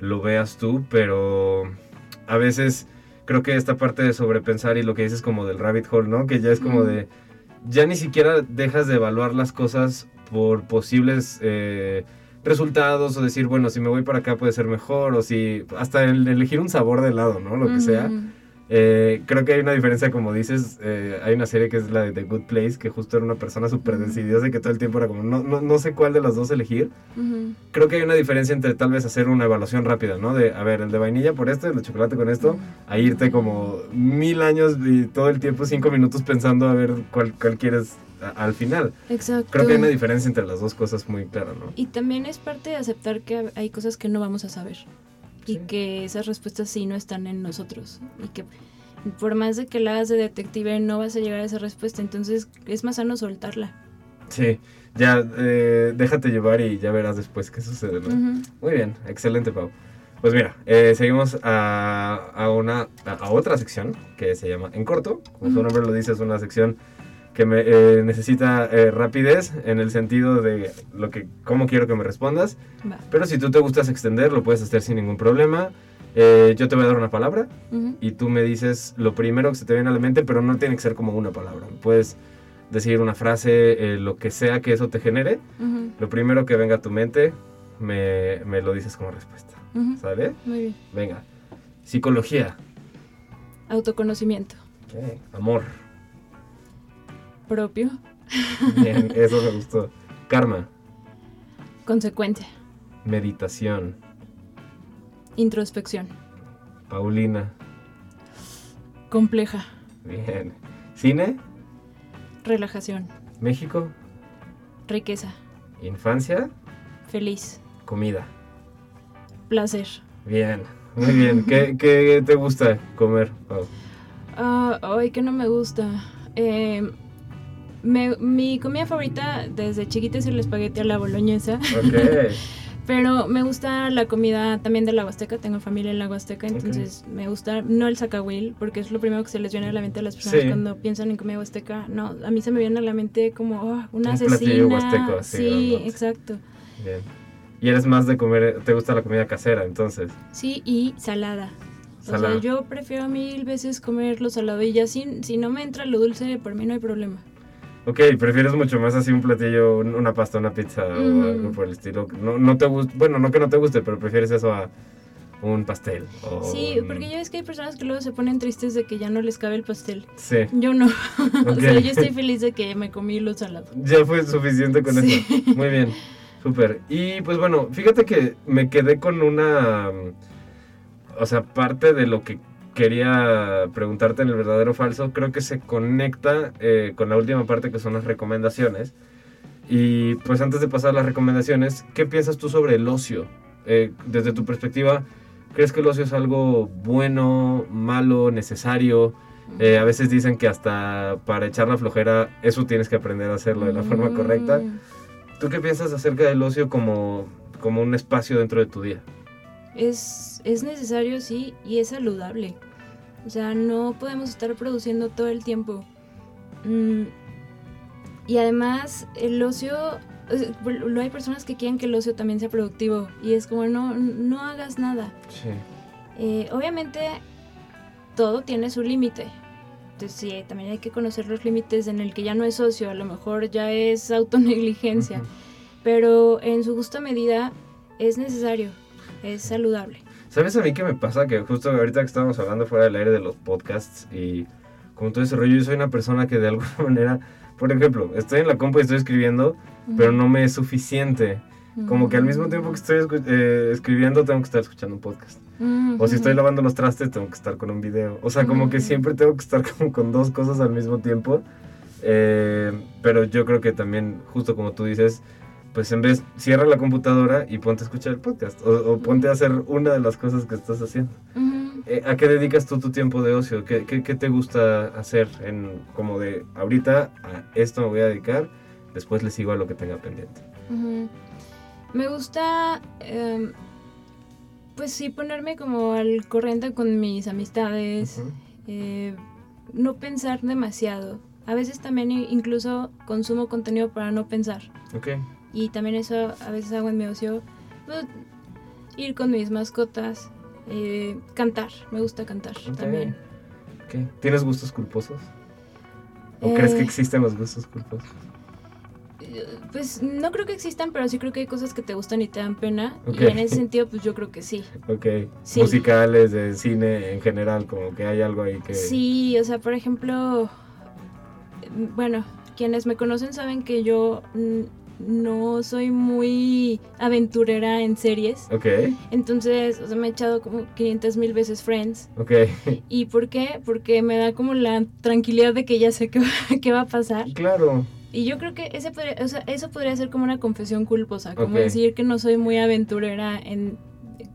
lo veas tú, pero a veces creo que esta parte de sobrepensar y lo que dices como del rabbit hole, ¿no? Que ya es como de, ya ni siquiera dejas de evaluar las cosas por posibles eh, resultados o decir, bueno, si me voy para acá puede ser mejor o si hasta el elegir un sabor de helado, ¿no? Lo que sea. Eh, creo que hay una diferencia, como dices, eh, hay una serie que es la de The Good Place, que justo era una persona súper decidiosa y que todo el tiempo era como, no, no, no sé cuál de las dos elegir. Ujú. Creo que hay una diferencia entre tal vez hacer una evaluación rápida, ¿no? De, a ver, el de vainilla por esto, el de chocolate con esto, a irte como mil años y todo el tiempo cinco minutos pensando a ver cuál, cuál quieres a- al final. Exacto. Creo que hay una diferencia entre las dos cosas muy clara, ¿no? Y también es parte de aceptar que hay cosas que no vamos a saber. Y Sí. que esas respuestas sí no están en nosotros. Y que por más de que la hagas de detective no vas a llegar a esa respuesta. Entonces es más sano soltarla. Sí, ya eh, déjate llevar y ya verás después qué sucede, ¿no? Muy bien, excelente, Pau. Pues mira, eh, seguimos a, a una, a, a otra sección que se llama En Corto. Como su nombre lo dice, es una sección que me, eh, necesita eh, rapidez en el sentido de lo que, cómo quiero que me respondas. Va. Pero si tú te gustas extender, lo puedes hacer sin ningún problema. Eh, yo te voy a dar una palabra y tú me dices lo primero que se te viene a la mente, pero no tiene que ser como una palabra. Puedes decir una frase, lo que sea que eso te genere. Lo primero que venga a tu mente, me, me lo dices como respuesta. Ujú. ¿Sale? Muy bien. Venga. Psicología. Autoconocimiento Amor. Propio. Bien, eso me gustó. Karma. Consecuencia. Meditación. Introspección. Paulina. Compleja. Bien. Cine. Relajación. México. Riqueza. Infancia. Feliz. Comida. Placer. Bien. Muy bien. ¿Qué, qué te gusta comer? Ah, ay, que no me gusta. Eh, me- mi comida favorita desde chiquita es el espagueti a la boloñesa, Ok. Pero me gusta la comida también de la Huasteca, tengo familia en la Huasteca, entonces me gusta, no el zacahuil, porque es lo primero que se les viene a la mente a las personas Sí. cuando piensan en comida huasteca. No, a mí se me viene a la mente como oh, una Un asesina. huasteco, así, sí, exacto. Bien. Y eres más de comer, te gusta la comida casera, entonces. Sí, y salada. O Salada. sea, yo prefiero mil veces comer lo salado y ya si, si no me entra lo dulce, por mí no hay problema. Ok, prefieres mucho más así un platillo, un- una pasta, una pizza o algo por el estilo. No, no te gusta, bueno, no que no te guste, pero prefieres eso a un pastel. O Sí, un- porque ya ves que hay personas que luego se ponen tristes de que ya no les cabe el pastel. Sí, Yo no. o sea, yo estoy feliz de que me comí lo salado. ya fue suficiente con Sí. eso. Muy bien, súper. Y pues bueno, fíjate que me quedé con una... mm, O sea, parte de lo que quería preguntarte en el verdadero o falso, creo que se conecta eh, con la última parte que son las recomendaciones. Y pues antes de pasar a las recomendaciones, ¿qué piensas tú sobre el ocio? Eh, desde tu perspectiva, ¿crees que el ocio es algo bueno, malo, necesario? Eh, a veces dicen que hasta para echar la flojera, eso tienes que aprender a hacerlo de la forma Mm. correcta. ¿Tú qué piensas acerca del ocio como, como un espacio dentro de tu día? Es, es necesario, sí, y es saludable. O sea, no podemos estar produciendo todo el tiempo. Mm, y además, el ocio, lo hay personas que quieren que el ocio también sea productivo. Y es como, no, no hagas nada. Sí. Eh, obviamente, todo tiene su límite. Entonces, sí, también hay que conocer los límites en el que ya no es ocio, a lo mejor ya es autonegligencia. Pero en su justa medida es necesario, es saludable. ¿Sabes a mí qué me pasa? Que justo ahorita que estábamos hablando fuera del aire de los podcasts y como todo ese rollo, yo soy una persona que de alguna manera, por ejemplo, estoy en la compu y estoy escribiendo, pero no me es suficiente. Como que al mismo tiempo que estoy eh, escribiendo tengo que estar escuchando un podcast. O si estoy lavando los trastes tengo que estar con un video. O sea, como que siempre tengo que estar como con dos cosas al mismo tiempo. Eh, pero yo creo que también, justo como tú dices, pues en vez, cierra la computadora y ponte a escuchar el podcast. O, o ponte a hacer una de las cosas que estás haciendo. Ujú. Eh, ¿A qué dedicas tú tu tiempo de ocio? ¿Qué, qué, qué te gusta hacer? En, como de, ahorita a esto me voy a dedicar, después le sigo a lo que tenga pendiente. Ujú. Me gusta, em, pues sí, ponerme como al corriente con mis amistades, Ujú. eh, no pensar demasiado. A veces también incluso consumo contenido para no pensar. Ok. Y también eso a veces hago en mi ocio. pues, ir con mis mascotas, eh, cantar, me gusta cantar Ok. también. ¿Tienes gustos culposos? ¿O crees que Eh, existen los gustos culposos? Eh, Pues no creo que existan, pero sí creo que hay cosas que te gustan y te dan pena. Y en ese sentido, pues yo creo que sí. Ok. Sí. Musicales, de cine en general, como que hay algo ahí que... Sí, o sea, por ejemplo, eh, bueno, quienes me conocen saben que yo mm, no soy muy aventurera en series. Ok, Entonces, o sea, me he echado como 500 mil veces Friends. ok. ¿Y por qué? Porque me da como la tranquilidad de que ya sé qué, va- qué va a pasar. claro. Y yo creo que ese podría- o sea, eso podría ser como una confesión culposa, como decir que no soy muy aventurera en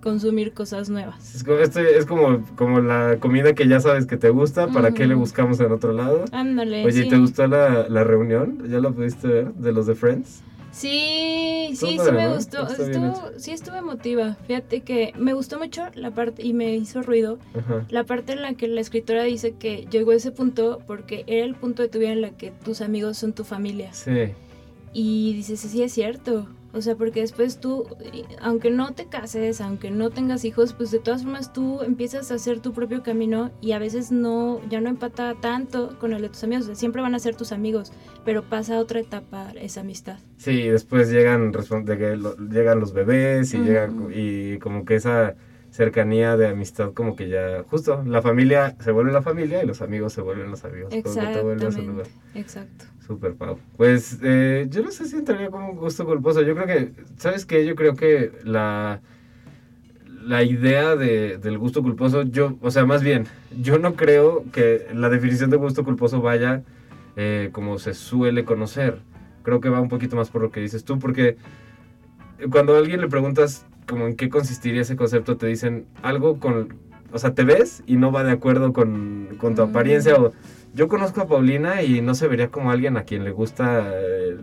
consumir cosas nuevas. Es como, es como, como la comida que ya sabes que te gusta, ¿para qué le buscamos en otro lado? Ándale. Oye, sí. ¿te gustó la, la reunión? ¿Ya la pudiste ver? De los de Friends. Sí, Estuvo sí, sí me gustó. Estuvo, sí estuve emotiva. Fíjate que me gustó mucho la parte y me hizo ruido Ajá. la parte en la que la escritora dice que llegó a ese punto porque era el punto de tu vida en la que tus amigos son tu familia. Sí. Y dices, sí es cierto. O sea, porque después tú, aunque no te cases, aunque no tengas hijos, pues de todas formas tú empiezas a hacer tu propio camino y a veces no, ya no empata tanto con el de tus amigos. O sea, siempre van a ser tus amigos, pero pasa a otra etapa esa amistad. Sí, después llegan, respon- de que lo- llegan los bebés y, Ujú. llegan, y como que esa cercanía de amistad como que ya, justo, la familia se vuelve la familia y los amigos se vuelven los amigos. Como que todo vuelve a su lugar. Exactamente. Exacto. Super, Pau. Pues eh, yo no sé si entraría como un gusto culposo. Yo creo que, ¿sabes qué? Yo creo que la, la idea de, del gusto culposo, yo, o sea, más bien, yo no creo que la definición de gusto culposo vaya eh, como se suele conocer. Creo que va un poquito más por lo que dices tú, porque cuando a alguien le preguntas como en qué consistiría ese concepto, te dicen algo con, o sea, te ves y no va de acuerdo con, con tu Mm. apariencia o yo conozco a Paulina y no se vería como alguien a quien le gusta eh,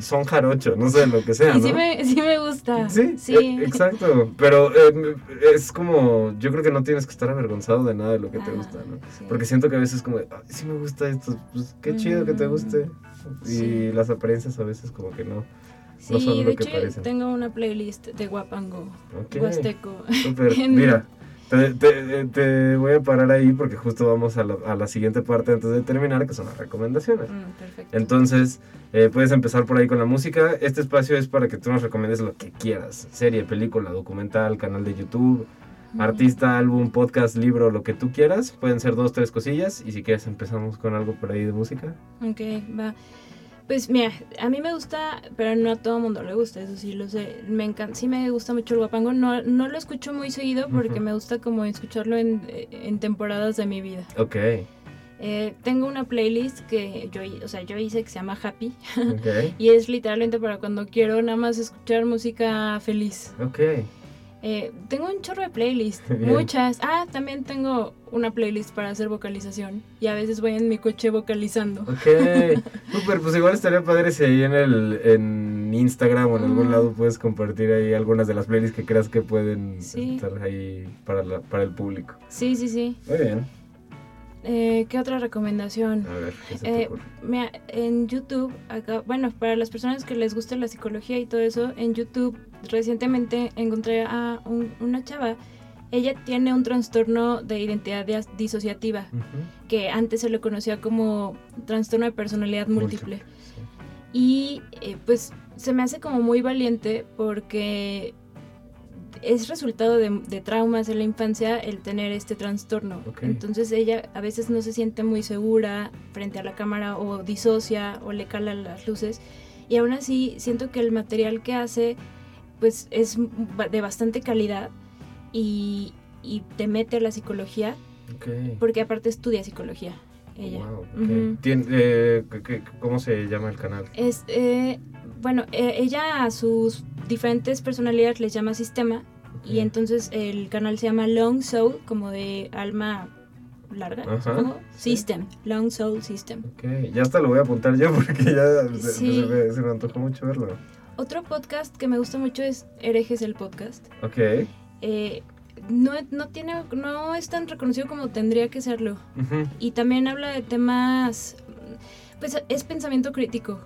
son jarocho, no sé, lo que sea, Y ¿no? sí me, sí me gusta. Sí, Sí. e- exacto. Pero eh, es como, yo creo que no tienes que estar avergonzado de nada de lo que te gusta, ¿no? sí. Porque siento que a veces como, "Ay, sí me gusta esto, pues qué chido que te guste. Y sí. las apariencias a veces como que no. Sí, no son lo de que hecho parecen. tengo una playlist de Guapango, Ok. Huasteco. Súper. En- Mira, te, te- te voy a parar ahí porque justo vamos a la, a la siguiente parte antes de terminar, que son las recomendaciones. Mm, perfecto. Entonces, eh, puedes empezar por ahí con la música. Este espacio es para que tú nos recomiendes lo que quieras. Serie, película, documental, canal de YouTube, Mm. artista, álbum, podcast, libro, lo que tú quieras. Pueden ser dos, tres cosillas. Y si quieres empezamos con algo por ahí de música. Ok, va. Pues mira, a mí me gusta, pero no a todo mundo le gusta, eso sí lo sé. Me encanta, sí me gusta mucho el guapango. No, no lo escucho muy seguido porque me gusta como escucharlo en, en temporadas de mi vida. Ok, Eh, tengo una playlist que yo, o sea, yo hice que se llama Happy ok, y es literalmente para cuando quiero nada más escuchar música feliz. ok. Eh, tengo un chorro de playlists, muchas. Ah, también tengo una playlist para hacer vocalización y a veces voy en mi coche vocalizando. Ok, súper, pues igual estaría padre si ahí en el en Instagram o en algún Mm. lado puedes compartir ahí algunas de las playlists que creas que pueden Sí. estar ahí para, la- para el público. Sí, sí, sí. Muy bien, Eh, ¿Qué otra recomendación? a ver, ¿qué se te Eh, mira, en YouTube, acá, bueno, para las personas que les guste la psicología y todo eso, en YouTube recientemente encontré a un- una chava. Ella tiene un trastorno de identidad dis- disociativa, que antes se le conocía como trastorno de personalidad múltiple. sí. Y eh, pues se me hace como muy valiente porque es resultado de, de traumas en la infancia el tener este trastorno. Entonces ella a veces no se siente muy segura frente a la cámara o disocia o le calan las luces. Y aún así siento que el material que hace pues es de bastante calidad y, y te mete a la psicología porque aparte estudia psicología ella. Wow, ok. Ujú. Tien- eh, ¿qué- qué- ¿Cómo se llama el canal? Es, eh, bueno, eh, ella a sus diferentes personalidades les llama sistema y entonces el canal se llama Long Soul, como de alma larga, Ajá, supongo. System, Long Soul System. Ok, ya hasta lo voy a apuntar yo porque ya se, Sí. se me, se me antojó mucho verlo. Otro podcast que me gusta mucho es Herejes el Podcast. Ok. Eh, no, no, tiene, no es tan reconocido como tendría que serlo. Ujú. Y también habla de temas, pues es pensamiento crítico.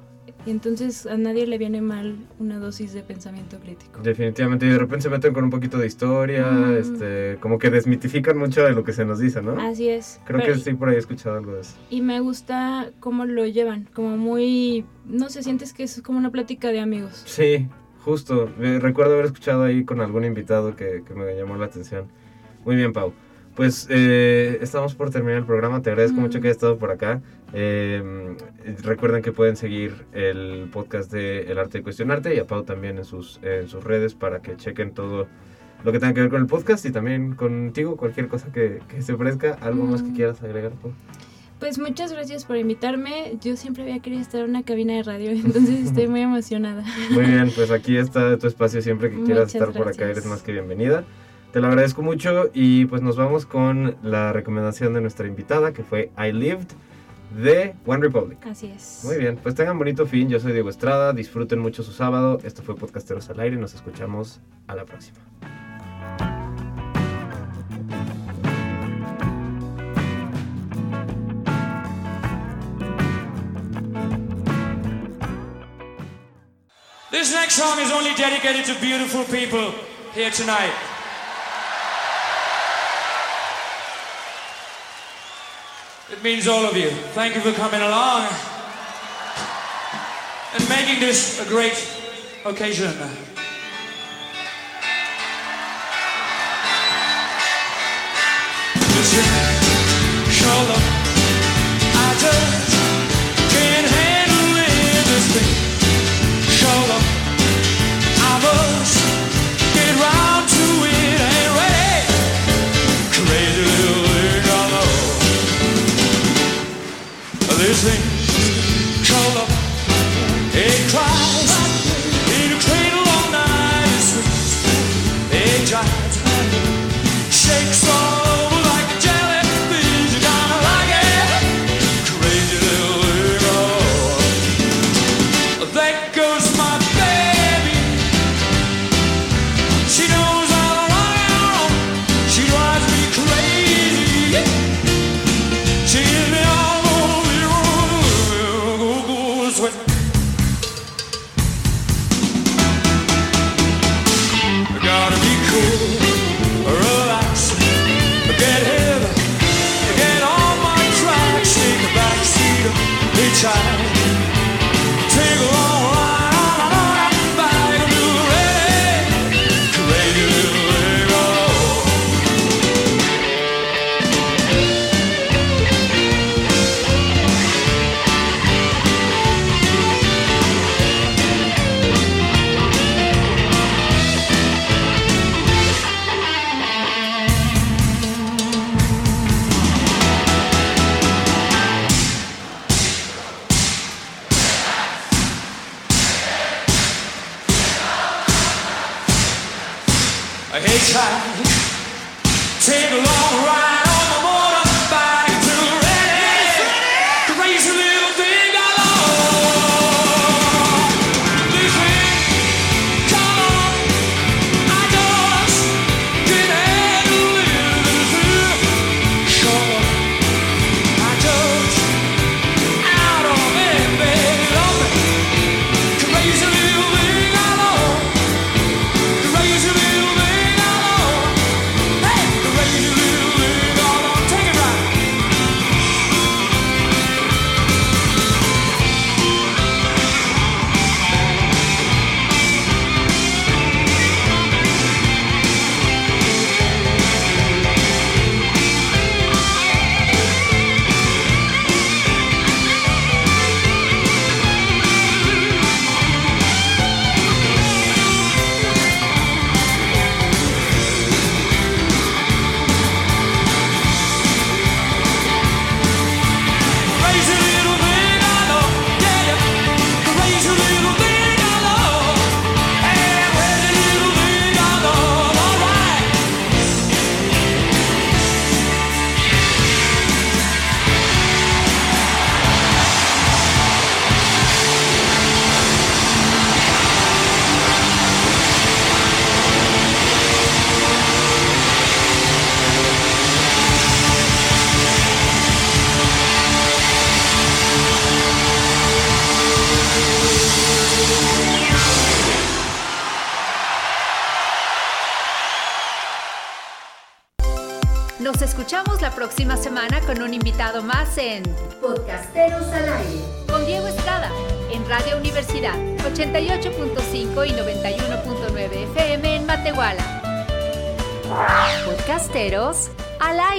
Y entonces a nadie le viene mal una dosis de pensamiento crítico. Definitivamente, y de repente se meten con un poquito de historia, Mm. este, como que desmitifican mucho de lo que se nos dice, ¿no? Así es. Creo Pero- que sí, por ahí he escuchado algo de eso. Y me gusta cómo lo llevan, como muy, no sé, sientes que es como una plática de amigos. Sí, justo. Recuerdo haber escuchado ahí con algún invitado que, que me llamó la atención. Muy bien, Pau. Pues eh, estamos por terminar el programa. Te agradezco Mm. mucho que hayas estado por acá. Eh, recuerden que pueden seguir el podcast de El Arte de Cuestionarte y a Pau también en sus, en sus redes para que chequen todo lo que tenga que ver con el podcast y también contigo, cualquier cosa que, que se ofrezca. ¿Algo más que Mm. quieras agregar, Pau? Pues muchas gracias por invitarme. Yo siempre había querido estar en una cabina de radio, entonces estoy muy emocionada. Muy bien, pues aquí está tu espacio siempre que quieras Muchas estar por acá, gracias. eres más que bienvenida. Te lo agradezco mucho y pues nos vamos con la recomendación de nuestra invitada que fue I Lived de One Republic. Así es. Muy bien, pues tengan bonito fin, yo soy Diego Estrada, disfruten mucho su sábado, esto fue Podcasteros al Aire y nos escuchamos a la próxima. This next song is only dedicated to beautiful people here tonight. It means all of you. Thank you for coming along and making this a great occasion.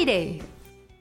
FM